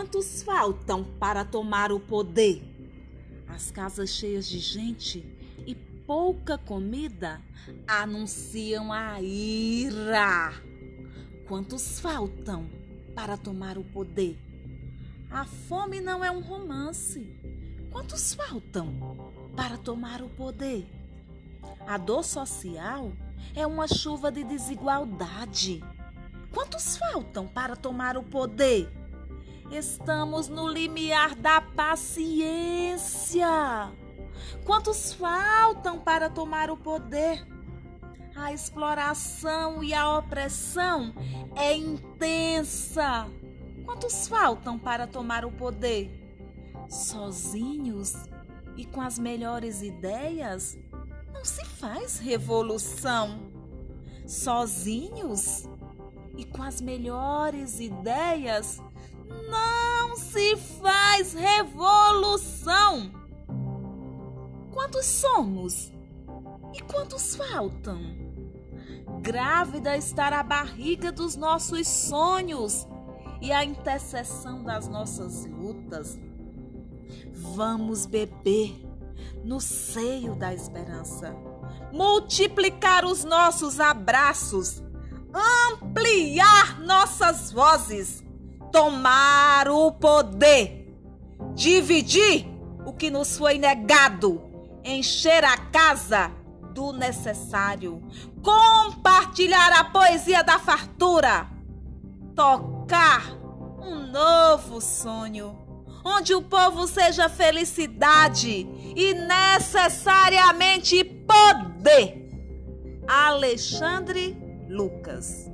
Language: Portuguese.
Quantos faltam para tomar o poder? As casas cheias de gente e pouca comida anunciam a ira. Quantos faltam para tomar o poder? A fome não é um romance. Quantos faltam para tomar o poder? A dor social é uma chuva de desigualdade. Quantos faltam para tomar o poder? Estamos no limiar da paciência. Quantos faltam para tomar o poder? A exploração e a opressão é intensa. Quantos faltam para tomar o poder? Sozinhos e com as melhores ideias, não se faz revolução. Sozinhos e com as melhores ideias, não se faz revolução. Quantos somos e quantos faltam? Grávida está a barriga dos nossos sonhos e a intercessão das nossas lutas. Vamos beber no seio da esperança, multiplicar os nossos abraços, ampliar nossas vozes, tomar o poder, dividir o que nos foi negado, encher a casa do necessário, compartilhar a poesia da fartura, tocar um novo sonho, onde o povo seja felicidade e necessariamente poder. Alexandre Lucas